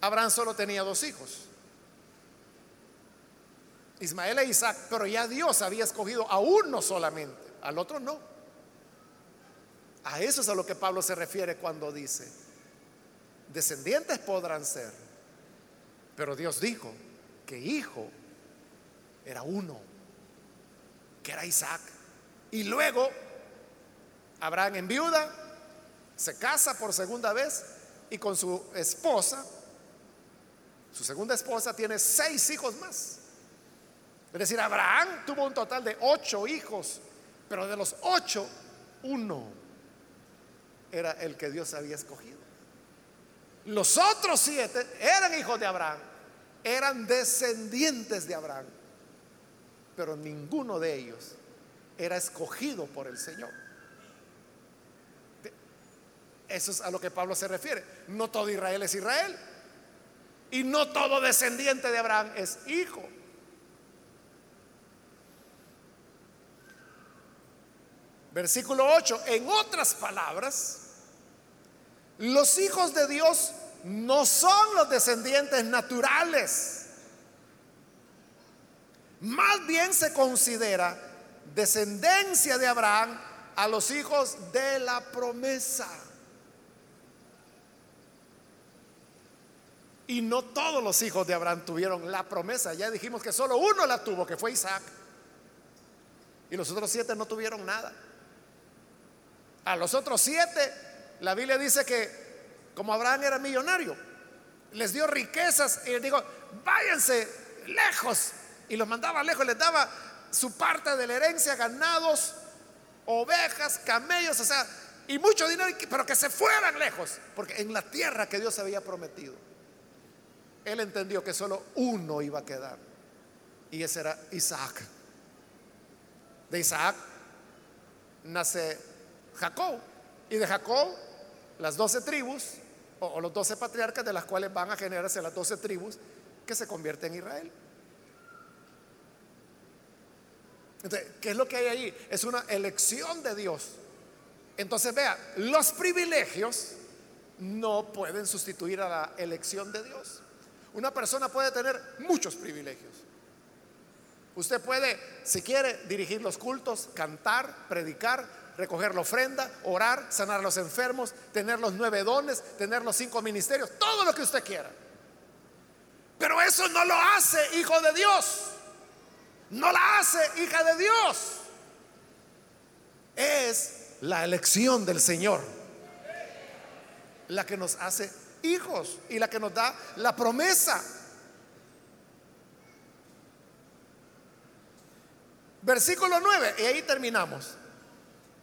Abraham solo tenía dos hijos. Ismael e Isaac, pero ya Dios había escogido a uno solamente, al otro no. A eso es a lo que Pablo se refiere cuando dice, descendientes podrán ser, pero Dios dijo que hijo era uno, que era Isaac. Y luego Abraham en viuda, se casa por segunda vez y con su esposa, su segunda esposa tiene seis hijos más. Es decir, Abraham tuvo un total de ocho hijos, pero de los ocho, uno era el que Dios había escogido. Los otros siete eran hijos de Abraham, eran descendientes de Abraham, pero ninguno de ellos era escogido por el Señor. Eso es a lo que Pablo se refiere. No todo Israel es Israel. Y no todo descendiente de Abraham es hijo. Versículo 8, en otras palabras, los hijos de Dios no son los descendientes naturales. Más bien se considera descendencia de Abraham a los hijos de la promesa. Y no todos los hijos de Abraham tuvieron la promesa. Ya dijimos que solo uno la tuvo, que fue Isaac. Y los otros siete no tuvieron nada. A los otros siete, la Biblia dice que como Abraham era millonario, les dio riquezas y les dijo, váyanse lejos. Y los mandaba lejos, les daba su parte de la herencia, ganados, ovejas, camellos, o sea, y mucho dinero, pero que se fueran lejos, porque en la tierra que Dios había prometido, él entendió que solo uno iba a quedar, y ese era Isaac. De Isaac nace Jacob, y de Jacob las doce tribus, o, los doce patriarcas, de las cuales van a generarse las doce tribus que se convierten en Israel. Entonces, ¿qué es lo que hay ahí? Es una elección de Dios. Entonces, vea, los privilegios no pueden sustituir a la elección de Dios. Una persona puede tener muchos privilegios. Usted puede, si quiere, dirigir los cultos, cantar, predicar, recoger la ofrenda, orar, sanar a los enfermos, tener los nueve dones, tener los cinco ministerios, todo lo que usted quiera. Pero eso no lo hace hijo de Dios. No la hace hija de Dios. Es la elección del Señor la que nos hace hijos y la que nos da la promesa. Versículo 9, y ahí terminamos.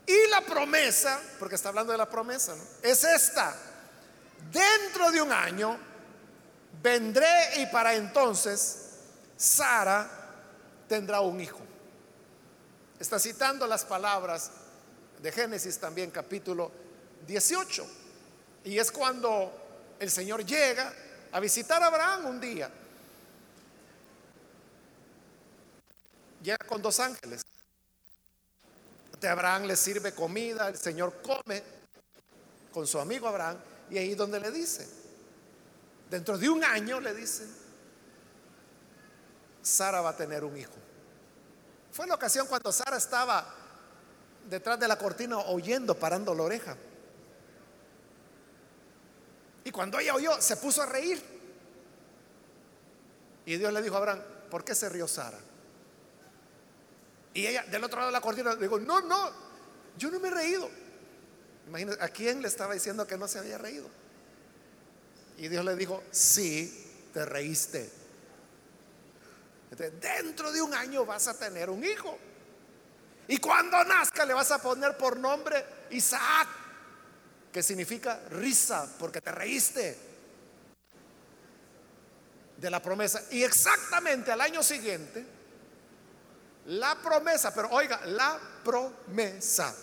Y la promesa, porque está hablando de la promesa, es esta. Dentro de un año vendré y para entonces Sara tendrá un hijo. Está citando las palabras de Génesis también capítulo 18. Y es cuando el Señor llega a visitar a Abraham un día. Llega con dos ángeles. De Abraham le sirve comida, el Señor come con su amigo Abraham y ahí donde le dice, dentro de un año le dice, Sara va a tener un hijo. Fue la ocasión cuando Sara estaba detrás de la cortina oyendo, parando la oreja. Y cuando ella oyó, se puso a reír. Y Dios le dijo a Abraham, ¿por qué se rió Sara? Y ella del otro lado de la cortina le dijo, no, no, yo no me he reído. Imagínate, ¿a quién le estaba diciendo que no se había reído? Y Dios le dijo, sí, te reíste dentro de un año vas a tener un hijo. Y cuando nazca le vas a poner por nombre Isaac, que significa risa, porque te reíste de la promesa. Y exactamente al año siguiente, la promesa, pero oiga, la promesa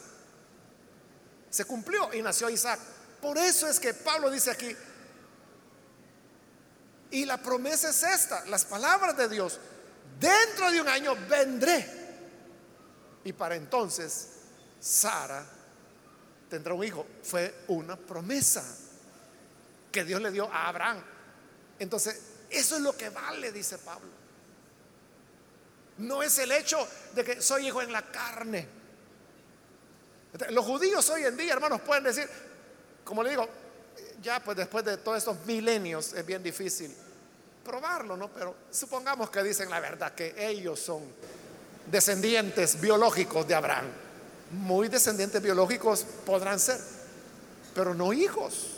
se cumplió y nació Isaac. Por eso es que Pablo dice aquí, y la promesa es esta, las palabras de Dios dentro de un año vendré. Y para entonces Sara tendrá un hijo. Fue una promesa que Dios le dio a Abraham. Entonces, eso es lo que vale, dice Pablo. No es el hecho de que soy hijo en la carne. Los judíos hoy en día, hermanos, pueden decir, como le digo, ya pues después de todos estos milenios es bien difícil probarlo, ¿no? Pero supongamos que dicen la verdad, que ellos son descendientes biológicos de Abraham. Muy descendientes biológicos podrán ser, pero no hijos.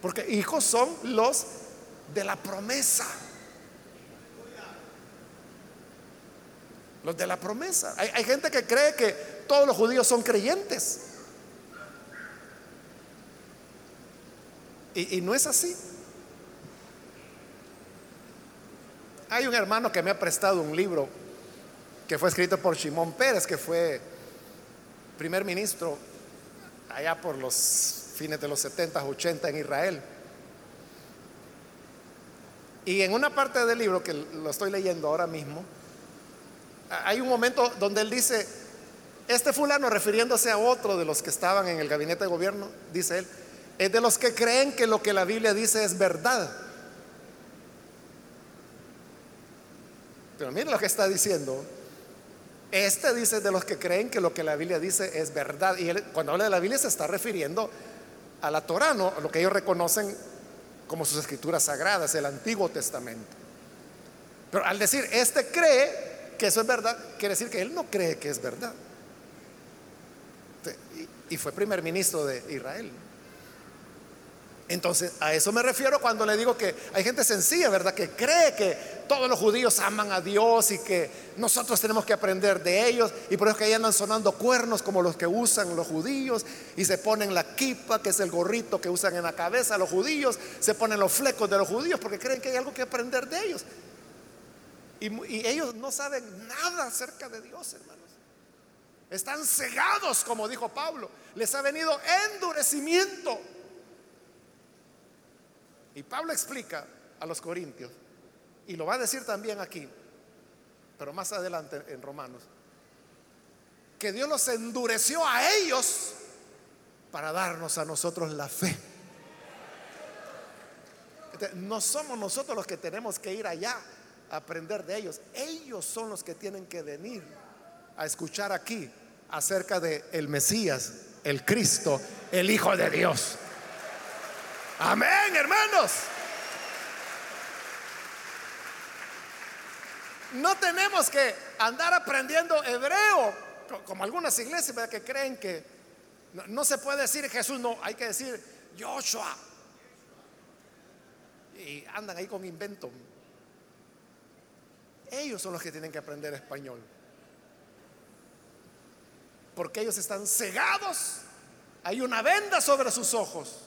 Porque hijos son los de la promesa. Los de la promesa. Hay, gente que cree que todos los judíos son creyentes. y no es así. Hay un hermano que me ha prestado un libro que fue escrito por Shimon Pérez, que fue primer ministro allá por los fines de los 70, 80 en Israel. Y en una parte del libro, que lo estoy leyendo ahora mismo, hay un momento donde él dice, Este fulano, refiriéndose a otro de los que estaban en el gabinete de gobierno, dice él, es de los que creen que lo que la Biblia dice es verdad. Pero miren lo que está diciendo. Este dice de los que creen que lo que la Biblia dice es verdad. Y cuando habla de la Biblia se está refiriendo a la Torah, ¿no? lo que ellos reconocen como sus escrituras sagradas, el Antiguo Testamento. Pero al decir, este cree que eso es verdad, quiere decir que él no cree que es verdad. Y fue primer ministro de Israel. Entonces, a eso me refiero cuando le digo que hay gente sencilla, ¿verdad? Que cree que todos los judíos aman a Dios y que nosotros tenemos que aprender de ellos. Y por eso que ahí andan sonando cuernos como los que usan los judíos y se ponen la kipa, que es el gorrito que usan en la cabeza los judíos, se ponen los flecos de los judíos porque creen que hay algo que aprender de ellos. Y, ellos no saben nada acerca de Dios, hermanos. Están cegados, como dijo Pablo. Les ha venido endurecimiento y Pablo explica a los corintios, y lo va a decir también aquí, pero más adelante en Romanos, que Dios los endureció a ellos para darnos a nosotros la fe. No somos nosotros los que tenemos que ir allá aprender de ellos. Ellos son los que tienen que venir a escuchar aquí acerca de el Mesías, el Cristo, el Hijo de Dios. Amén, hermanos. No tenemos que andar aprendiendo hebreo, como algunas iglesias que creen que no, se puede decir Jesús, no, hay que decir Joshua. Y andan ahí con invento. Ellos son los que tienen que aprender español. Porque ellos están cegados. Hay una venda sobre sus ojos.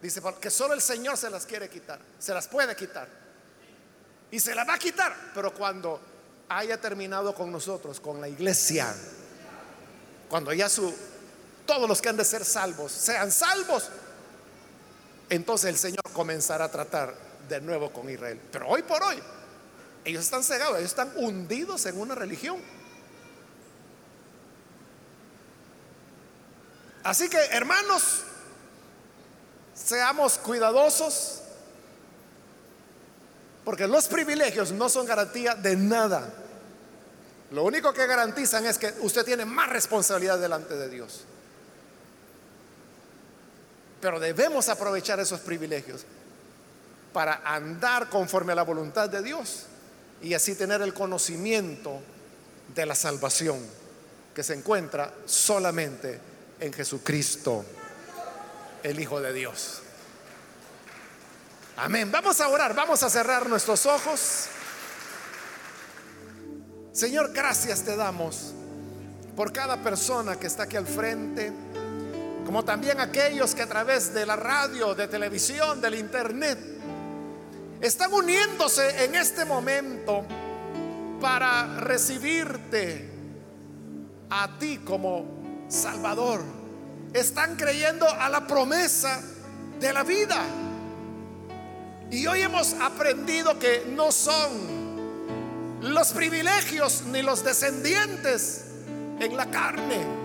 Dice, porque solo el Señor se las quiere quitar, se las puede quitar. Y se las va a quitar, pero cuando haya terminado con nosotros, con la iglesia, cuando ya su, todos los que han de ser salvos sean salvos, entonces el Señor comenzará a tratar de nuevo con Israel. Pero hoy por hoy, ellos están cegados, ellos están hundidos en una religión. Así que, hermanos, seamos cuidadosos, porque los privilegios no son garantía de nada. Lo único que garantizan es que usted tiene más responsabilidad delante de Dios. Pero debemos aprovechar esos privilegios para andar conforme a la voluntad de Dios y así tener el conocimiento de la salvación que se encuentra solamente en Jesucristo el Hijo de Dios. Amén. Vamos a orar, vamos a cerrar nuestros ojos. Señor, gracias te damos por cada persona que está aquí al frente, como también aquellos que a través de la radio, de televisión, del internet, están uniéndose en este momento para recibirte a ti como Salvador están creyendo a la promesa de la vida. Y hoy hemos aprendido que no son los privilegios ni los descendientes en la carne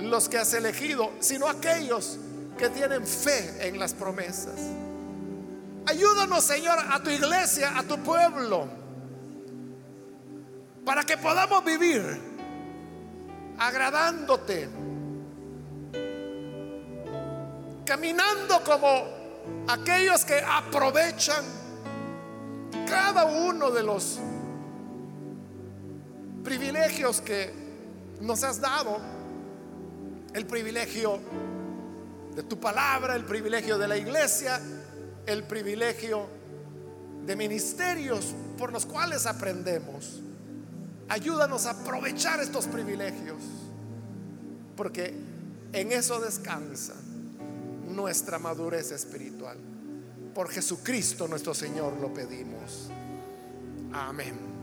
los que has elegido, sino aquellos que tienen fe en las promesas. Ayúdanos, Señor, a tu iglesia, a tu pueblo, para que podamos vivir agradándote caminando como aquellos que aprovechan cada uno de los privilegios que nos has dado, el privilegio de tu palabra, el privilegio de la iglesia, el privilegio de ministerios por los cuales aprendemos. Ayúdanos a aprovechar estos privilegios, porque en eso descansa nuestra madurez espiritual. Por Jesucristo nuestro Señor lo pedimos. Amén.